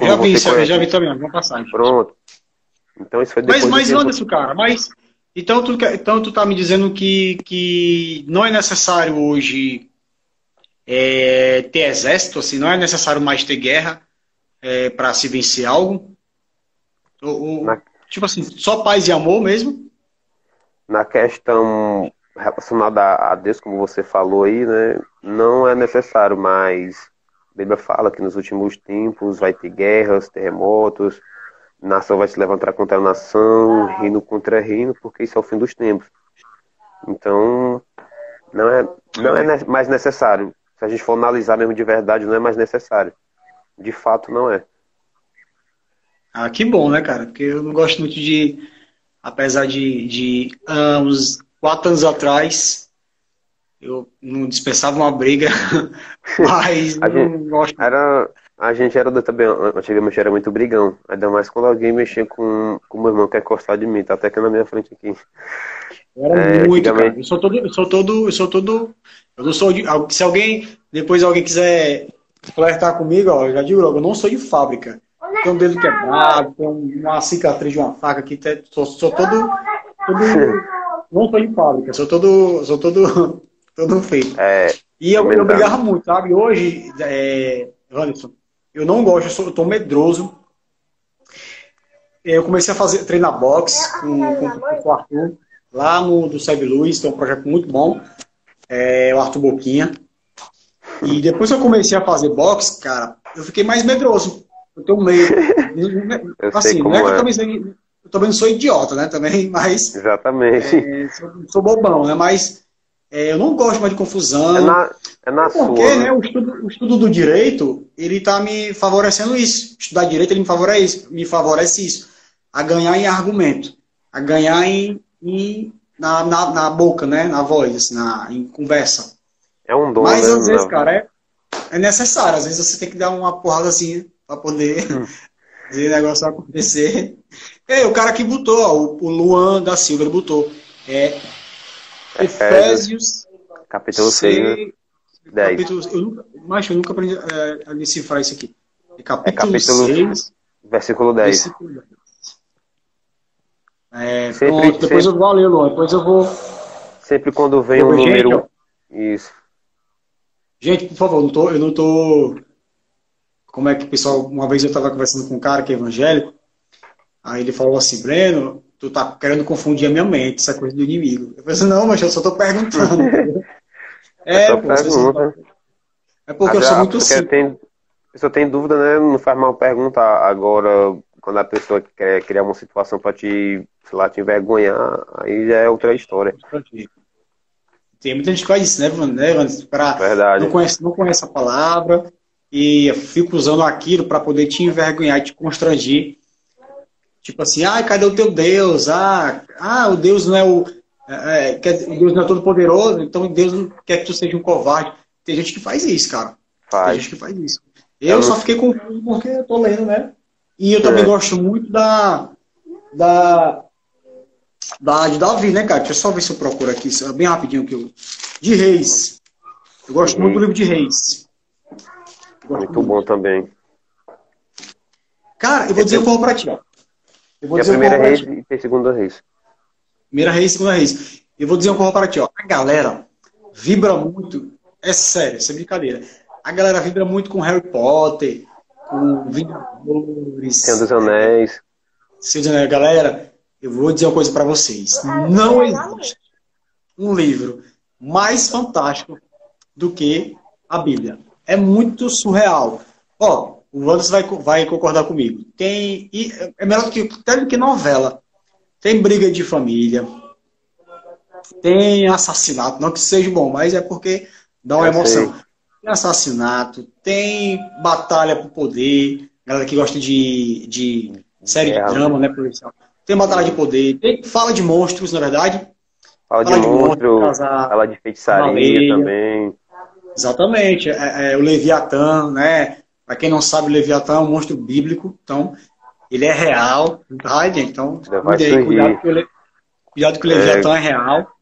Já vi isso, já vi também, vamos passar.
Pronto. Então isso foi
depois Mas, mas Anderson, cara, mas então tu, então tu tá me dizendo que, que não é necessário hoje é, ter exército, assim, não é necessário mais ter guerra é, para se vencer algo? Ou, Na... Tipo assim, só paz e amor mesmo?
Na questão relacionada a Deus, como você falou aí, né? Não é necessário, mas a Bíblia fala que nos últimos tempos vai ter guerras, terremotos, nação vai se levantar contra a nação, reino contra reino, porque isso é o fim dos tempos. Então, não é, não é mais necessário. Se a gente for analisar mesmo de verdade, não é mais necessário. De fato, não é.
Ah, que bom, né, cara? Porque eu não gosto muito de, apesar de, de uns quatro anos atrás, eu não dispensava uma briga, mas
a não gente, gosto. Era, a gente era também, antigamente era muito brigão, ainda mais quando alguém mexia com o meu irmão que é encostar de mim, tá até aqui na minha frente aqui.
Era é, muito, cara. Eu sou todo, eu sou todo, eu sou todo, eu não sou de, se alguém, depois alguém quiser flertar comigo, ó, eu já digo logo, eu não sou de fábrica. Tem um dedo quebrado, tem uma cicatriz de uma faca aqui, sou, sou todo, todo não sou de fábrica, sou todo, sou todo, todo feito. É, e eu, eu brigava muito, sabe? Hoje, é, Anderson, eu não gosto, eu, sou, eu tô medroso. Eu comecei a fazer treinar boxe com, com, com o Arthur, lá no do Seb Luiz, que é um projeto muito bom. É, o Arthur Boquinha. E depois que eu comecei a fazer boxe, cara, eu fiquei mais medroso. Eu tenho medo. assim, não é que eu também, sou, eu também não sou idiota, né? Também, mas.
Exatamente.
É, sou, sou bobão, né? Mas é, eu não gosto mais de confusão. É
na, é na
porque,
sua,
né? né? O, estudo, o estudo do direito, ele está me favorecendo isso. Estudar direito, ele me favorece, me favorece isso. A ganhar em argumento. A ganhar em, em na, na, na, boca, né? Na voz, assim, na, em conversa.
É um dom,
Mas, né? às vezes, cara, é, é necessário. Às vezes você tem que dar uma porrada assim para poder hum. o negócio acontecer. É, o cara que botou, ó, o Luan da Silva, ele botou. É, Efésios,
capítulo 6, né? 10.
Capítulo, eu nunca, mas eu nunca aprendi é, a decifrar isso aqui. É capítulo, é capítulo 6,
versículo 10. Versículo 10.
É, sempre, pronto, depois sempre, eu vou ler, Luan, depois eu vou...
Sempre quando vem um gente, número... Isso.
Gente, por favor, não tô, eu não tô... Como é que o pessoal... Uma vez eu estava conversando com um cara que é evangélico, aí ele falou assim, Breno, tu tá querendo confundir a minha mente, essa coisa do inimigo. Eu falei assim, não, mas eu só tô perguntando.
é, é, pô, pergunta.
é porque eu sou muito simples.
Tem, a pessoa tem dúvida, né? Não faz mal perguntar. Agora, quando a pessoa quer criar uma situação para te, sei lá, te envergonhar, aí já é outra história.
Tem muita gente que faz isso, né, né Pra,
Verdade.
Não conhece, não conhece a palavra e fica usando aquilo para poder te envergonhar e te constranger. Tipo assim, ah, cadê o teu Deus? Ah, ah o Deus não é o. É, é o Deus não é todo poderoso, então Deus não quer que tu seja um covarde. Tem gente que faz isso, cara.
Faz.
Tem gente que faz isso. Eu, eu só fiquei confuso porque eu tô lendo, né? E eu também é. gosto muito da. Da. Da de Davi, né, cara? Deixa eu só ver se eu procuro aqui, bem rapidinho que eu. De Reis. Eu gosto muito do livro de Reis.
Muito, muito bom também.
Cara, eu vou dizer qual pra ti, ó.
Eu vou e dizer a primeira reis e a segunda reis.
Primeira reis e segunda reis. Eu vou dizer um para ti, ó. A galera vibra muito. É sério, isso é brincadeira. A galera vibra muito com Harry Potter, com Vingadores.
Senhor dos Anéis.
Senhor dos Anéis. Galera, eu vou dizer uma coisa para vocês. Não existe um livro mais fantástico do que a Bíblia. É muito surreal. Ó, o Wanderson vai, vai concordar comigo. Tem, é melhor do que, até do que novela. Tem briga de família, tem assassinato, não que seja bom, mas é porque dá uma Eu emoção. Sei. tem assassinato, tem batalha por poder, galera que gosta de, de série de drama, né, policial. Tem batalha de poder, tem, fala de monstros, na verdade.
Fala, de, de monstros, monstros fala de feitiçaria também.
Exatamente, é, é, o Leviatã, né? Para quem não sabe, o Leviatã é um monstro bíblico, então ele é real, tá, gente? Então, cuidado, cuidado, que o, cuidado que o Leviatã é, é real.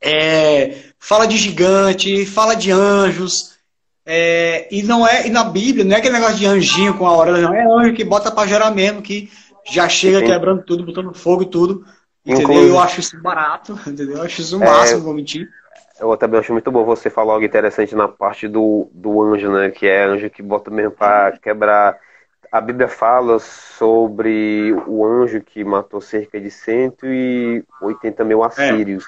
É, fala de gigante, fala de anjos, é, e não é, e na Bíblia, não é aquele negócio de anjinho com a orelha, não, é anjo que bota para gerar mesmo, que já chega Sim. quebrando tudo, botando fogo e tudo. Entendeu? Inclusive, eu acho isso barato, entendeu? Eu acho isso o máximo, é, vou mentir.
Eu também acho muito bom você falar algo interessante na parte do, do anjo, né? Que é anjo que bota mesmo para quebrar. A Bíblia fala sobre o anjo que matou cerca de 180 mil é. assírios.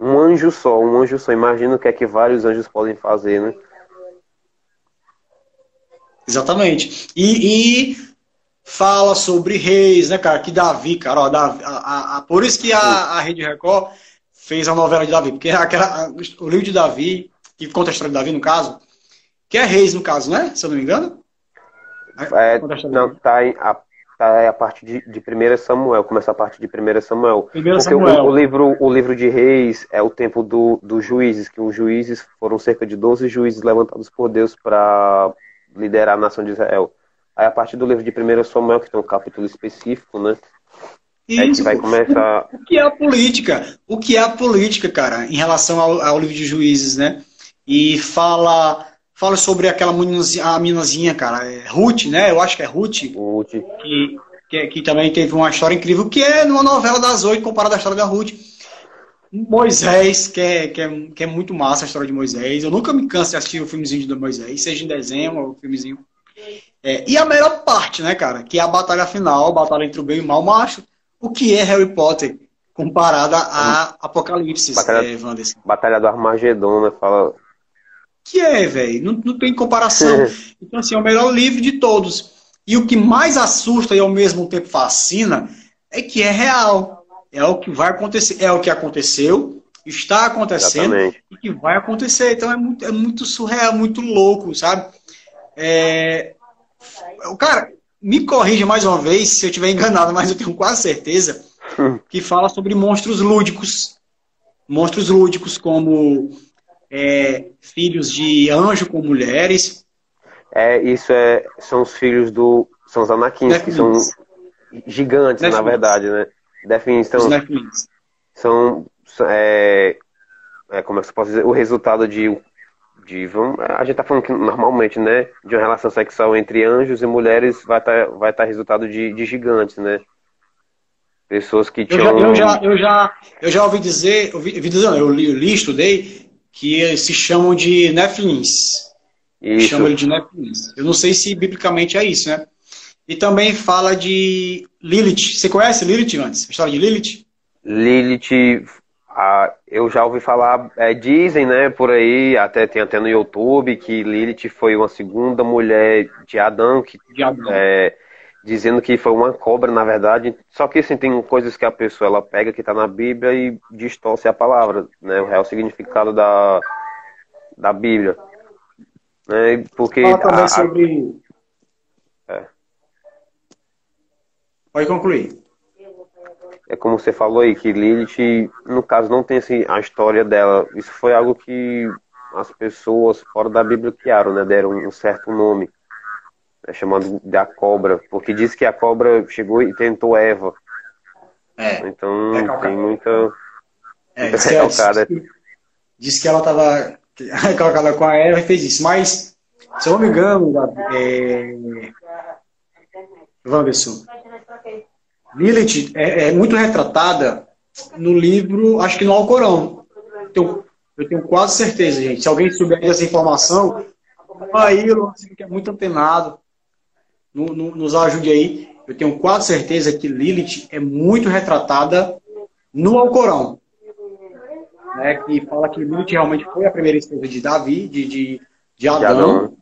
É. Um anjo só, um anjo só. Imagina o que é que vários anjos podem fazer, né?
Exatamente. E, e fala sobre reis, né, cara? Que Davi, cara, ó, Davi, a, a, a, por isso que a, a Rede Record fez a novela de Davi, porque aquela, o livro de Davi, que conta a história de Davi, no caso, que é reis, no caso, né? Se eu não me engano.
É, não, tá em, a, tá a parte de, de 1 Samuel, começa a parte de 1 Samuel. Porque Samuel. O, o, livro, o livro de reis é o tempo do, dos juízes, que os juízes foram cerca de 12 juízes levantados por Deus para liderar a nação de Israel. Aí a partir do livro de 1 Samuel, que tem um capítulo específico, né?
Isso, é que vai começar. O que é a política? O que é a política, cara, em relação ao, ao livro de juízes, né? E fala fala sobre aquela meninazinha, a meninazinha, cara, é Ruth, né? Eu acho que é Ruth.
Ruth.
Que, que, que, também teve uma história incrível, que é numa novela das oito, comparada à história da Ruth. Moisés, que é, que, é, que é muito massa a história de Moisés. Eu nunca me canso de assistir o filmezinho de Moisés, seja em desenho ou filmezinho. É, e a melhor parte, né, cara? Que é a batalha final, a batalha entre o bem e o mal. Macho, o que é Harry Potter comparada a Apocalipse,
batalha, é, Batalha do Armagedon, né? Fala.
Que é, velho? Não, não tem comparação. então, assim, é o melhor livro de todos. E o que mais assusta e ao mesmo tempo fascina é que é real. É o que vai acontecer. É o que aconteceu, está acontecendo Exatamente. e que vai acontecer. Então é muito, é muito surreal, muito louco, sabe? É... Cara, me corrija mais uma vez se eu estiver enganado, mas eu tenho quase certeza que fala sobre monstros lúdicos. Monstros lúdicos como é, filhos de anjo com mulheres.
É, isso é, são os filhos do. São os Anakins, que são gigantes, na verdade, né? Definição. São. É, é, como é que eu posso dizer? O resultado de de vamos, a gente tá falando que normalmente, né, de uma relação sexual entre anjos e mulheres vai estar tá, vai tá resultado de, de gigantes, né? Pessoas que tinham...
Eu já, eu já, eu já, eu já ouvi dizer, ouvi, ouvi dizer, eu li, eu li, estudei, que se chamam de. Isso. Chamam de Nephilims. Eu não sei se biblicamente é isso, né? E também fala de Lilith. Você conhece Lilith antes? A história de Lilith?
Lilith eu já ouvi falar, é, dizem, né, por aí, até tem até no YouTube, que Lilith foi uma segunda mulher de Adão, que,
de Adão.
É, dizendo que foi uma cobra, na verdade. Só que assim, tem coisas que a pessoa ela pega que está na Bíblia e distorce a palavra, né, o real significado da, da Bíblia. Né, porque
Fala também a, sobre... É. Pode concluir
é como você falou aí, que Lilith, no caso, não tem assim, a história dela. Isso foi algo que as pessoas fora da Bíblia criaram, né? Deram um certo nome, né, chamado de a cobra, porque diz que a cobra chegou e tentou Eva.
É,
então tem muita.
É, diz, que ela, diz, diz que ela estava colocada com a Eva e fez isso, mas se eu não me engano, é... Wanderson, Lilith é, é, muito retratada no livro, acho que no Alcorão. Então, eu tenho quase certeza, gente. Se alguém souber essa informação, aí, que é muito antenado, no, no, nos ajude aí. Eu tenho quase certeza que Lilith é muito retratada no Alcorão. Né, que fala que Lilith realmente foi a primeira esposa de Davi, de, de, de Adão,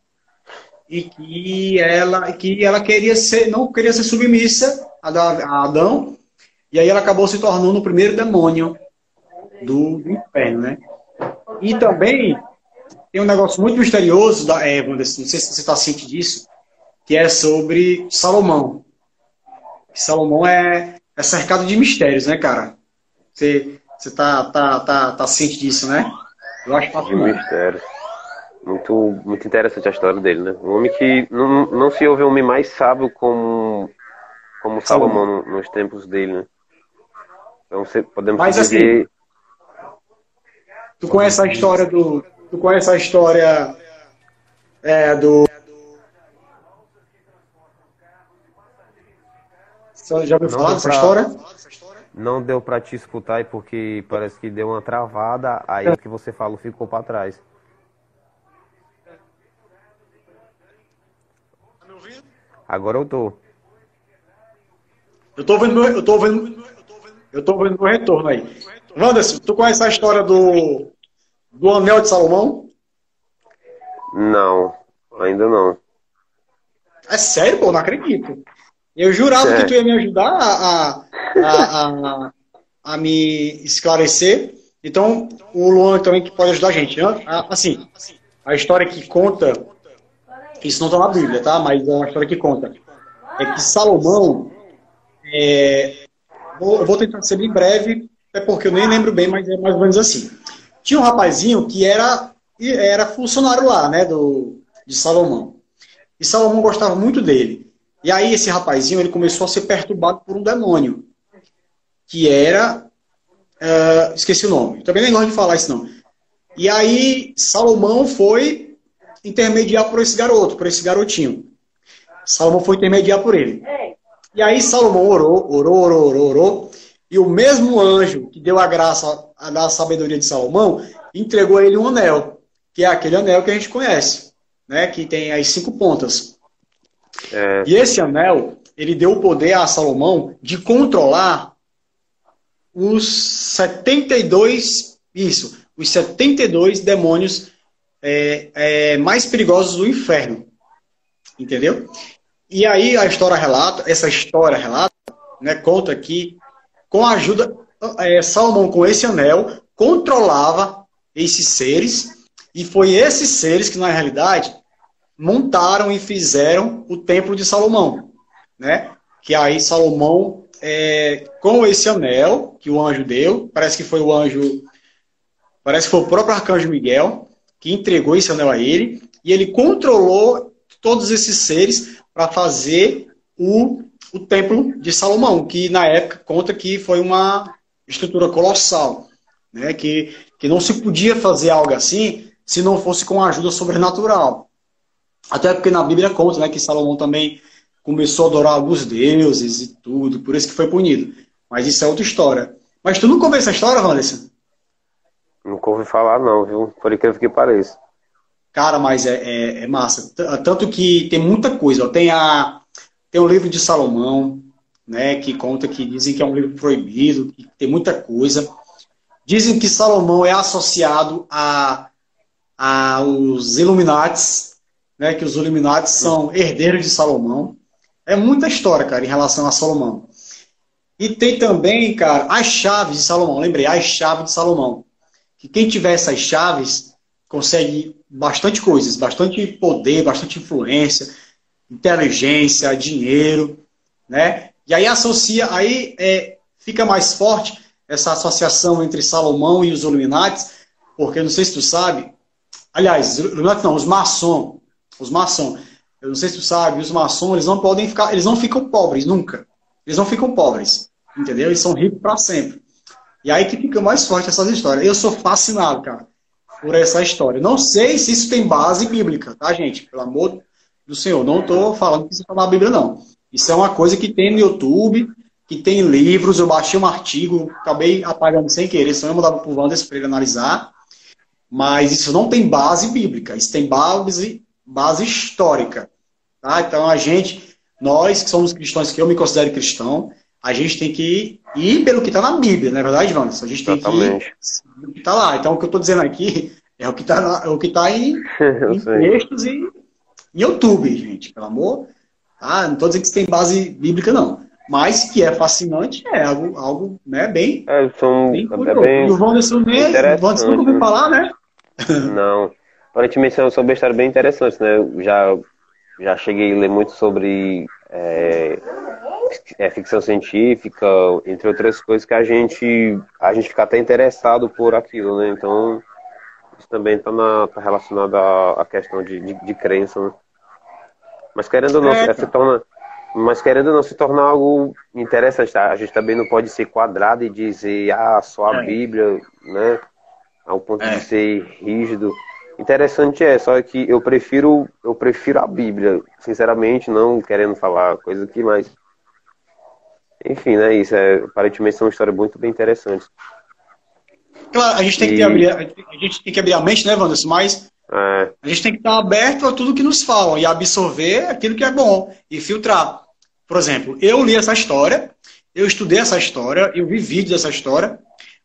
e que ela, que ela queria ser, não queria ser submissa a Adão, e aí ela acabou se tornando o primeiro demônio do, do inferno, né? E também tem um negócio muito misterioso, da, é, Wanderson, não sei se você está ciente disso, que é sobre Salomão. Salomão é, é cercado de mistérios, né, cara? Você, você tá, tá, tá, tá ciente disso, né?
Eu acho que De mistérios. Muito, muito interessante a história dele, né? Um homem que não, não se ouve um homem mais sábio como, como Salomão nos tempos dele, né? Então podemos Mas, dizer. Assim,
tu conhece a história do. Tu conhece a história é, do. Você já ouviu falar dessa história?
Não deu para te escutar aí porque parece que deu uma travada, aí o que você falou ficou para trás. Agora eu tô.
Eu tô vendo, eu tô vendo, eu tô vendo meu retorno aí. Wanderson, tu conhece a história do, do Anel de Salomão?
Não, ainda não.
É sério, pô, não acredito. Eu jurava é. que tu ia me ajudar a, a, a, a, a me esclarecer. Então, o Luan também que pode ajudar a gente. Né? Assim, a história que conta, isso não está na Bíblia, tá? Mas é uma história que conta. É que Salomão, é, vou, eu vou tentar ser bem breve, é porque eu nem lembro bem, mas é mais ou menos assim. Tinha um rapazinho que era, era funcionário lá, né, do, de Salomão. E Salomão gostava muito dele. E aí esse rapazinho ele começou a ser perturbado por um demônio, que era, uh, esqueci o nome. Também nem gosto de falar isso não. E aí Salomão foi intermediar por esse garoto, por esse garotinho. Salomão foi intermediar por ele. E aí Salomão orou, orou, orou, orou, orou. E o mesmo anjo que deu a graça, a da sabedoria de Salomão, entregou a ele um anel, que é aquele anel que a gente conhece, né? Que tem as cinco pontas. É. E esse anel, ele deu o poder a Salomão de controlar os 72, isso, os 72 demônios é, é, mais perigosos do inferno. Entendeu? E aí a história relata, essa história relata, né, conta que com a ajuda, é, Salomão com esse anel controlava esses seres e foi esses seres que na realidade montaram e fizeram o templo de Salomão, né? Que aí Salomão é, com esse anel que o anjo deu, parece que foi o anjo, parece que foi o próprio arcanjo Miguel que entregou esse anel a ele e ele controlou todos esses seres para fazer o, o templo de Salomão, que na época conta que foi uma estrutura colossal, né? que, que não se podia fazer algo assim se não fosse com ajuda sobrenatural. Até porque na Bíblia conta né, que Salomão também começou a adorar alguns deuses e tudo, por isso que foi punido. Mas isso é outra história. Mas tu nunca ouviu essa história, Vanessa?
Nunca ouvi falar, não, viu? Por incrível que pareça.
Cara, mas é, é, é massa. Tanto que tem muita coisa. Tem, a, tem o livro de Salomão, né, que conta que dizem que é um livro proibido, que tem muita coisa. Dizem que Salomão é associado a, a os Illuminates, né, que os Illuminates são herdeiros de Salomão. É muita história, cara, em relação a Salomão. E tem também, cara, as chaves de Salomão. Lembrei, as chaves de Salomão. Que quem tiver essas chaves consegue bastante coisas, bastante poder, bastante influência, inteligência, dinheiro, né? E aí associa, aí é, fica mais forte essa associação entre Salomão e os Illuminates, porque não sei se tu sabe, aliás, Illuminati não, os maçom, os maçom, eu não sei se tu sabe, os maçons, eles não podem ficar, eles não ficam pobres nunca, eles não ficam pobres, entendeu? Eles são ricos para sempre. E aí que fica mais forte essas histórias. Eu sou fascinado, cara por essa história. Não sei se isso tem base bíblica, tá, gente? Pelo amor do Senhor. Não estou falando que isso está na Bíblia, não. Isso é uma coisa que tem no YouTube, que tem livros. Eu baixei um artigo, acabei apagando sem querer, senão eu mandava para o Wanderson para ele analisar. Mas isso não tem base bíblica, isso tem base, base histórica. Tá? Então a gente, nós que somos cristãos, que eu me considero cristão, a gente tem que ir pelo que está na Bíblia, não é verdade, Vanessa? A gente tem Exatamente. que ir que está lá. Então, o que eu estou dizendo aqui é o que está é o que tá em, em textos e em YouTube, gente, pelo amor. Tá? Não estou dizendo que isso tem base bíblica, não. Mas que é fascinante, é algo, algo né, bem,
é, são,
bem curioso. É bem e o Wanderson, o Wanderson nunca ouviu falar, né?
Não. Aparentemente são, histórias bem interessantes, né? Já, já cheguei a ler muito sobre é, é, ficção científica, entre outras coisas que a gente, a gente fica até interessado por aquilo, né? Então, isso também está tá relacionado à, à questão de, de, de, crença, né? Mas querendo ou não, é, se torna, mas querendo não se tornar algo interessante, tá? a gente também não pode ser quadrado e dizer, ah, só a é. Bíblia, né? Ao ponto de é. ser rígido. Interessante é, só que eu prefiro, eu prefiro a Bíblia, sinceramente, não querendo falar coisa aqui, mas enfim, né? Isso é, aparentemente são histórias muito bem interessantes.
Claro, a gente tem, e... que, abrir, a gente tem que abrir a mente, né, Wanderson? Mas é. a gente tem que estar aberto a tudo que nos falam e absorver aquilo que é bom e filtrar. Por exemplo, eu li essa história, eu estudei essa história, eu vi vídeos dessa história,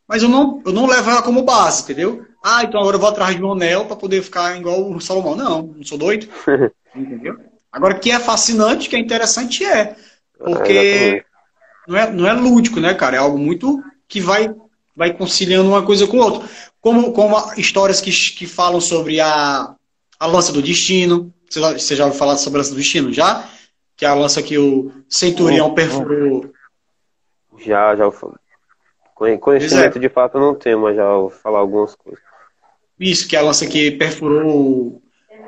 mas eu não, eu não levo ela como base, entendeu? Ah, então agora eu vou atrás de um anel para poder ficar igual o Salomão. Não, não sou doido. entendeu? Agora, que é fascinante, que é interessante, é. Porque é, não é, não é lúdico, né, cara? É algo muito que vai, vai conciliando uma coisa com outra. Como, como histórias que, que falam sobre a, a lança do destino. Você já, você já ouviu falar sobre a lança do destino? Já? Que é a lança que o centurião perfurou.
Já, já. Conhecimento é. de fato não tenho, mas já vou falar algumas coisas.
Isso, que é a lança que perfurou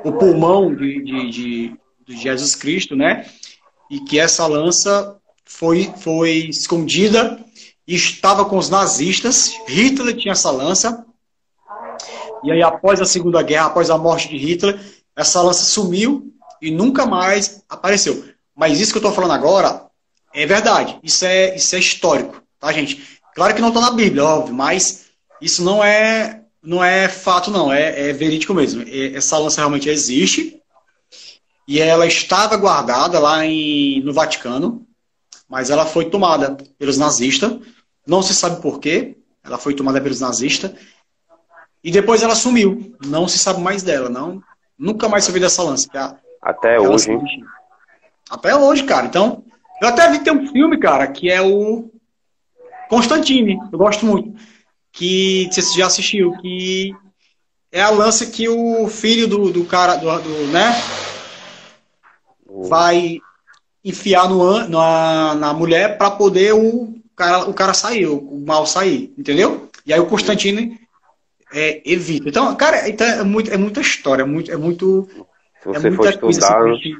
o pulmão de, de, de, de Jesus Cristo, né? E que essa lança foi, foi escondida e estava com os nazistas. Hitler tinha essa lança. E aí, após a Segunda Guerra, após a morte de Hitler, essa lança sumiu e nunca mais apareceu. Mas isso que eu estou falando agora é verdade. Isso é, isso é histórico, tá, gente? Claro que não está na Bíblia, óbvio, mas isso não é, não é fato, não. É, é verídico mesmo. Essa lança realmente existe. E ela estava guardada lá em, no Vaticano mas ela foi tomada pelos nazistas. Não se sabe por quê. Ela foi tomada pelos nazistas. E depois ela sumiu. Não se sabe mais dela. Não, nunca mais se ouviu dessa lança. A,
Até hoje.
Até hoje, cara. Então, eu até vi ter um filme, cara, que é o Constantine. Eu gosto muito. Que você já assistiu. Que é a lança que o filho do, do cara, do, do né? Vai enfiar no, na, na mulher para poder o cara, o cara sair, o mal sair, entendeu? E aí o Constantino é, evita. Então, cara, então é, muito, é muita história, é muito. É muito
Se você é for estudar, assim,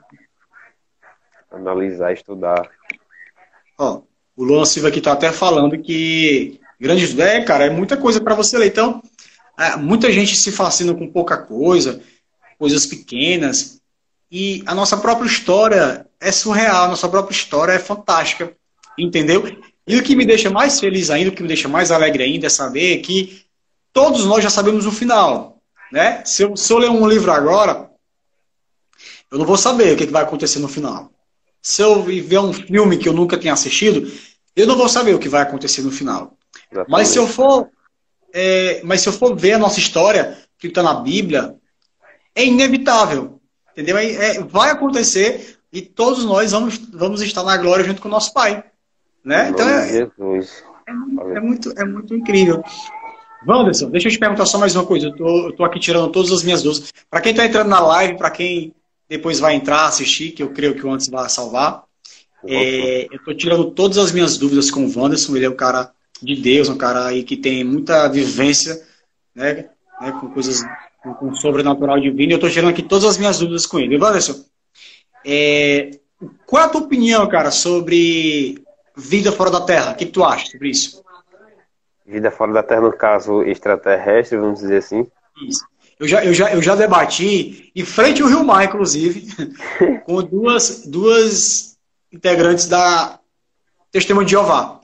analisar, estudar.
Ó, o Luan Silva aqui tá até falando que grande é, cara, é muita coisa para você ler. Então, é, muita gente se fascina com pouca coisa, coisas pequenas. E a nossa própria história é surreal, a nossa própria história é fantástica. Entendeu? E o que me deixa mais feliz ainda, o que me deixa mais alegre ainda é saber que todos nós já sabemos o final. Né? Se, eu, se eu ler um livro agora, eu não vou saber o que vai acontecer no final. Se eu ver um filme que eu nunca tenha assistido, eu não vou saber o que vai acontecer no final. Mas se eu for, é, mas se eu for ver a nossa história que está na Bíblia, é inevitável. Entendeu? É, vai acontecer e todos nós vamos, vamos estar na glória junto com o nosso Pai. Né? Então é, é, é, muito, é muito incrível. Wanderson, deixa eu te perguntar só mais uma coisa. Eu tô, eu tô aqui tirando todas as minhas dúvidas. Para quem está entrando na live, para quem depois vai entrar, assistir, que eu creio que o antes vai salvar, é, eu estou tirando todas as minhas dúvidas com o Wanderson. Ele é um cara de Deus, um cara aí que tem muita vivência né, né com coisas com o sobrenatural divino. Eu estou tirando aqui todas as minhas dúvidas com ele. Wanderson, é, qual é a tua opinião, cara, sobre vida fora da Terra? O que, que tu acha sobre isso?
Vida fora da Terra, no caso extraterrestre, vamos dizer assim.
Isso. Eu já, eu já, eu já debati, em frente ao Rio Mar, inclusive, com duas, duas integrantes da Testemunho de Jeová.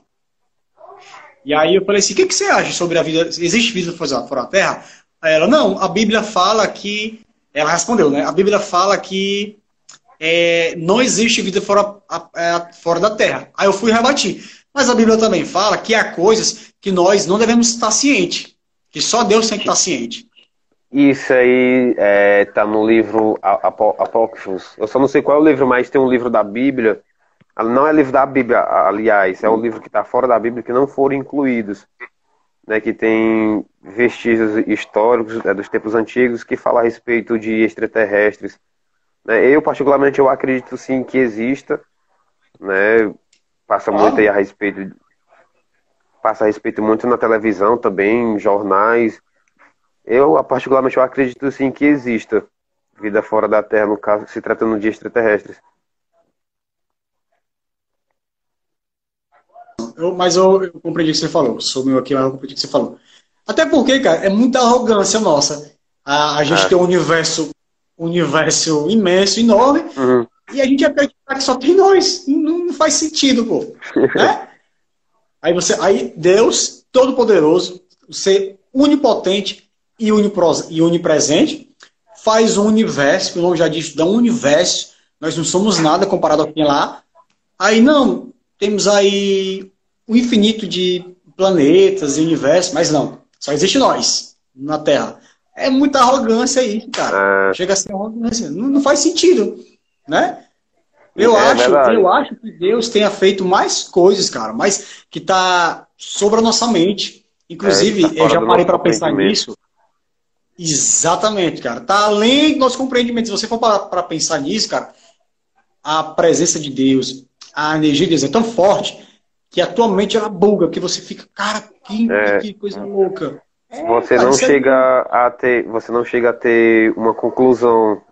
E aí eu falei assim, o que, que você acha sobre a vida? Existe vida fora da Terra? Ela, não, a Bíblia fala que. Ela respondeu, né? A Bíblia fala que é, não existe vida fora, é, fora da Terra. Aí eu fui rebatir. Mas a Bíblia também fala que há coisas que nós não devemos estar cientes. Que só Deus tem que estar ciente.
Isso aí é, tá no livro Apócrifos. Eu só não sei qual é o livro, mas tem um livro da Bíblia. Não é livro da Bíblia, aliás, é um livro que está fora da Bíblia que não foram incluídos né, que tem vestígios históricos né, dos tempos antigos que fala a respeito de extraterrestres. Né? Eu, particularmente, eu acredito sim que exista, né? Passa ah. muito aí a respeito passa a respeito muito na televisão também, jornais. Eu, particularmente, eu acredito sim que exista vida fora da Terra, no caso, se tratando de extraterrestres.
Eu, mas eu, eu, compreendi o que você falou. Sou meu aqui, mas eu compreendi o que você falou. Até porque, cara, é muita arrogância nossa. A, a gente é. tem um universo, universo imenso, enorme, uhum. e a gente acredita que só tem nós. Não, não faz sentido, pô. né? Aí você, aí Deus, todo-poderoso, ser onipotente e, e onipresente, faz um universo, que o nome já diz, dá um universo, nós não somos nada comparado ao que lá. Aí não, temos aí o infinito de planetas e universos, mas não, só existe nós na Terra. É muita arrogância aí, cara. É. Chega a ser arrogância. Não, não faz sentido, né? Eu, é acho, eu acho que Deus tenha feito mais coisas, cara, mas que tá sobre a nossa mente. Inclusive, é, tá eu já parei para pensar nisso. Exatamente, cara. Tá além do nosso compreendimento. Se você for para pensar nisso, cara, a presença de Deus, a energia de Deus é tão forte que atualmente ela buga, que você fica, cara, que, é. que coisa louca.
Você é, não chega é... a ter, você não chega a ter uma conclusão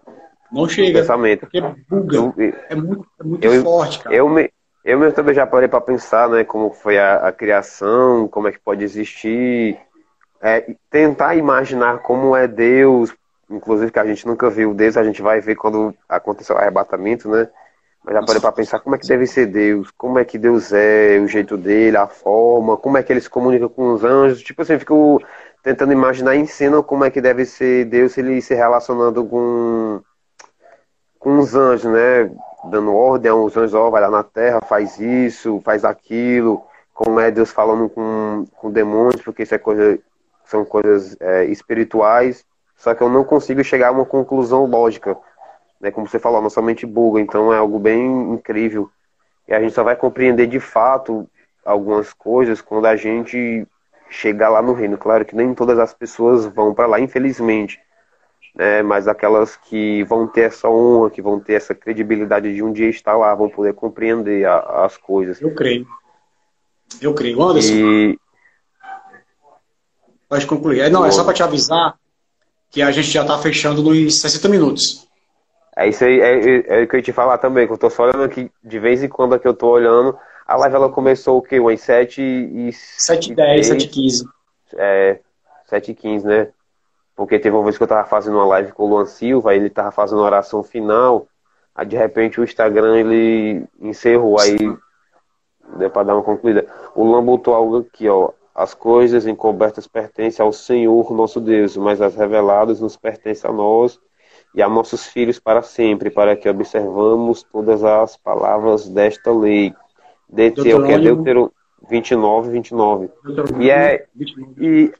não chega.
Pensamento.
Porque buga. Eu, é muito, é muito eu, forte, cara.
Eu, me, eu mesmo também já parei para pensar, né, como foi a, a, criação, como é que pode existir. É, tentar imaginar como é Deus, inclusive que a gente nunca viu Deus, a gente vai ver quando aconteceu o arrebatamento, né? Mas já para pensar como é que deve ser Deus, como é que Deus é, o jeito dele, a forma, como é que ele se comunica com os anjos. Tipo assim, eu fico tentando imaginar em cena como é que deve ser Deus ele se relacionando com com os anjos, né? Dando ordem aos anjos, ó, vai lá na terra, faz isso, faz aquilo, como é Deus falando com, com demônios, porque isso é coisa, são coisas é, espirituais, só que eu não consigo chegar a uma conclusão lógica, né? Como você falou, nossa mente buga, então é algo bem incrível. E a gente só vai compreender de fato algumas coisas quando a gente chegar lá no reino. Claro que nem todas as pessoas vão para lá, infelizmente né, mas aquelas que vão ter essa honra, que vão ter essa credibilidade de um dia estar lá, vão poder compreender a, as coisas.
Eu creio. Eu creio. Anderson, e... pode concluir. Não, é só para te avisar que a gente já está fechando nos 60 minutos.
É isso aí, é, é, é, o que eu ia te falar também, que eu tô só olhando aqui, de vez em quando que eu tô olhando, a live ela começou o quê? Umas 7 e...
7 e 10, 7 e 15.
É, 7 e 15, né? Porque teve uma vez que eu tava fazendo uma live com o Luan Silva, ele tava fazendo oração final, aí de repente o Instagram ele encerrou, aí deu para dar uma concluída. O Luan botou algo aqui, ó. As coisas encobertas pertencem ao Senhor nosso Deus, mas as reveladas nos pertencem a nós e a nossos filhos para sempre, para que observamos todas as palavras desta lei. Deuteronômio, que é Deuteronômio 29, 29. E, é, e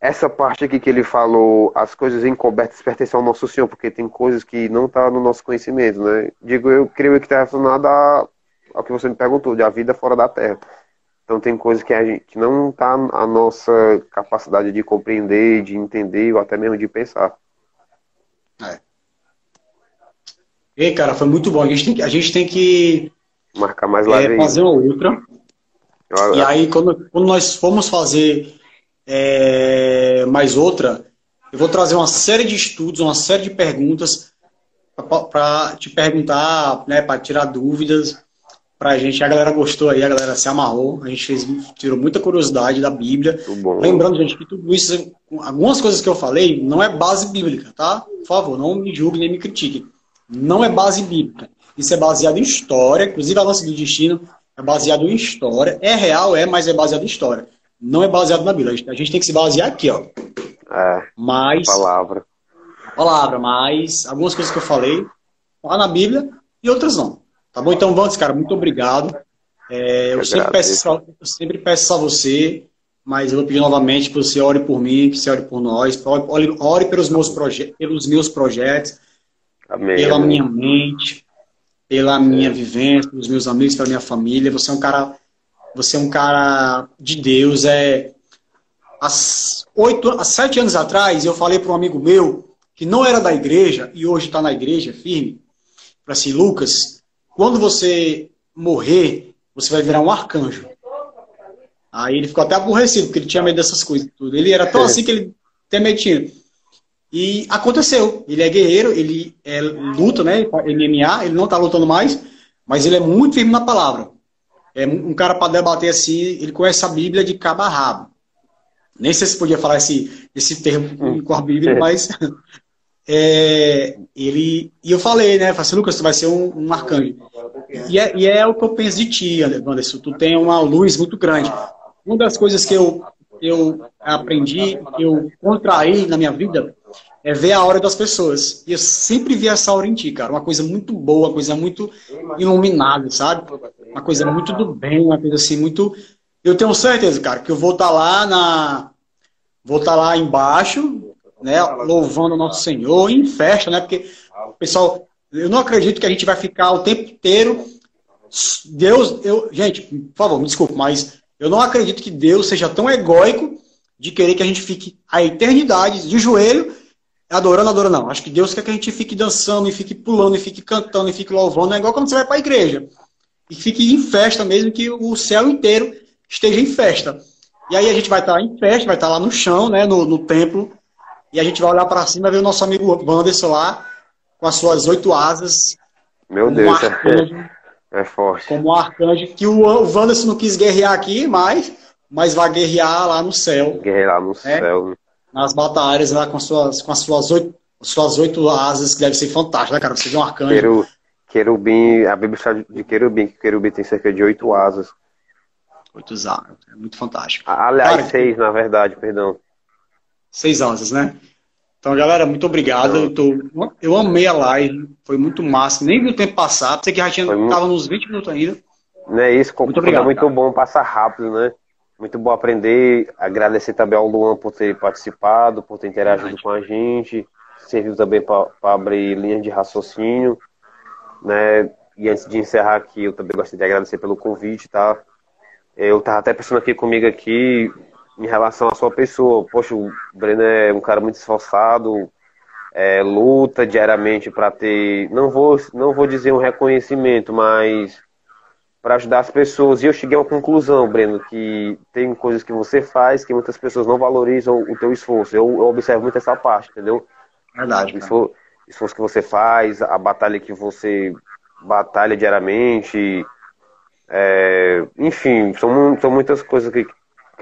essa parte aqui que ele falou, as coisas encobertas pertencem ao nosso Senhor, porque tem coisas que não estão tá no nosso conhecimento, né? Digo, eu creio que está relacionado ao que você me perguntou, de a vida fora da Terra. Então tem coisas que, a gente, que não está a nossa capacidade de compreender, de entender ou até mesmo de pensar.
É. Ei, cara, foi muito bom. A gente tem que, a gente tem que
marcar mais lá
é, fazer uma outra. Olha. E aí, quando, quando nós formos fazer é, mais outra, eu vou trazer uma série de estudos, uma série de perguntas para te perguntar, né, para tirar dúvidas para a gente. A galera gostou aí, a galera se amarrou, a gente fez, tirou muita curiosidade da Bíblia. Lembrando, gente, que tudo isso, algumas coisas que eu falei, não é base bíblica, tá? Por favor, não me julgue nem me critique. Não é base bíblica. Isso é baseado em história, inclusive a lance do destino é baseado em história. É real, é, mas é baseado em história não é baseado na Bíblia. A gente tem que se basear aqui, ó.
É.
Mas.
Palavra.
Palavra, mas algumas coisas que eu falei lá na Bíblia e outras não. Tá bom? Então, vamos, cara, muito obrigado. É, eu, eu, sempre peço, eu sempre peço a você, mas eu vou pedir novamente que você ore por mim, que você ore por nós, ore, ore pelos, meus pelos meus projetos, Amém, pela amém. minha mente, pela minha é. vivência, pelos meus amigos, pela minha família. Você é um cara você é um cara de Deus, é há, oito, há sete anos atrás, eu falei para um amigo meu, que não era da igreja, e hoje está na igreja firme, para assim, Lucas, quando você morrer, você vai virar um arcanjo. Aí ele ficou até aborrecido, porque ele tinha medo dessas coisas. Tudo. Ele era tão assim que ele tem medo. E aconteceu. Ele é guerreiro, ele é, luta, né? MMA, ele não está lutando mais, mas ele é muito firme na palavra. É um cara para debater assim, ele conhece a Bíblia de cabo a rabo. Nem sei se podia falar esse, esse termo com a Bíblia, mas é, ele. E eu falei, né? Falei assim, Lucas, tu vai ser um, um arcanjo. E é, e é o que eu penso de ti, Anderson. Tu tem uma luz muito grande. Uma das coisas que eu, eu aprendi, eu contraí na minha vida, é ver a hora das pessoas. E eu sempre vi essa hora em ti, cara. Uma coisa muito boa, uma coisa muito iluminada, sabe? Uma coisa muito do bem, uma coisa assim, muito. Eu tenho certeza, cara, que eu vou estar tá lá na. Vou estar tá lá embaixo, né? Louvando o nosso Senhor, em festa, né? Porque pessoal. Eu não acredito que a gente vai ficar o tempo inteiro. Deus, eu, gente, por favor, me desculpe, mas eu não acredito que Deus seja tão egóico de querer que a gente fique a eternidade de joelho adorando, adorando, não. Acho que Deus quer que a gente fique dançando, e fique pulando, e fique cantando, e fique louvando. É igual quando você vai para a igreja. E fique em festa mesmo, que o céu inteiro esteja em festa. E aí a gente vai estar em festa, vai estar lá no chão, né, no, no templo, e a gente vai olhar para cima e ver o nosso amigo Wanderson lá, com as suas oito asas.
Meu Deus, um arcanjo, é, é, forte.
Como um arcanjo, que o, o Wanderson não quis guerrear aqui, mas, mas vai guerrear lá no céu.
Guerrear no né? céu
nas batalhas lá com, suas, com as suas oito, suas oito asas, que deve ser fantástico, né, cara? Você vê um arcanjo. Queru,
querubim, a Bíblia está de querubim, que querubim tem cerca de oito asas.
Oito asas, é muito fantástico.
Aliás, cara, seis, na verdade, perdão.
Seis asas, né? Então, galera, muito obrigado. Eu, tô, eu amei a live, foi muito massa. Nem vi o tempo passar, pensei que já tinha, muito... tava nos 20 minutos ainda.
Não é isso, muito obrigado. É muito cara. bom, passa rápido, né? Muito bom aprender. Agradecer também ao Luan por ter participado, por ter interagido com a gente. Serviu também para abrir linhas de raciocínio. Né? E antes de encerrar aqui, eu também gostaria de agradecer pelo convite, tá? Eu estava até pensando aqui comigo aqui em relação à sua pessoa. Poxa, o Breno é um cara muito esforçado, é, luta diariamente para ter, não vou, não vou dizer um reconhecimento, mas para ajudar as pessoas. E eu cheguei a uma conclusão, Breno, que tem coisas que você faz que muitas pessoas não valorizam o teu esforço. Eu, eu observo muito essa parte, entendeu?
Verdade.
O esforço, esforço que você faz, a batalha que você batalha diariamente. É, enfim, são, são muitas coisas que,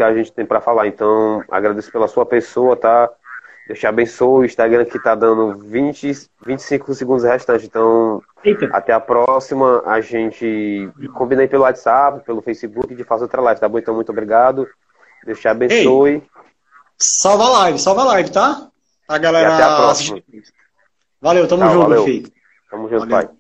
que a gente tem para falar. Então, agradeço pela sua pessoa, tá? Deus te abençoe. O Instagram aqui tá dando 20, 25 segundos restantes. Então, Eita. até a próxima. A gente combina aí pelo WhatsApp, pelo Facebook de fazer outra live, tá bom? Então, muito obrigado. Deus te abençoe. Ei,
salva a live, salva a live, tá? A galera.
E até a próxima.
Valeu, tamo Tchau, junto, valeu. filho.
Tamo junto, valeu. pai.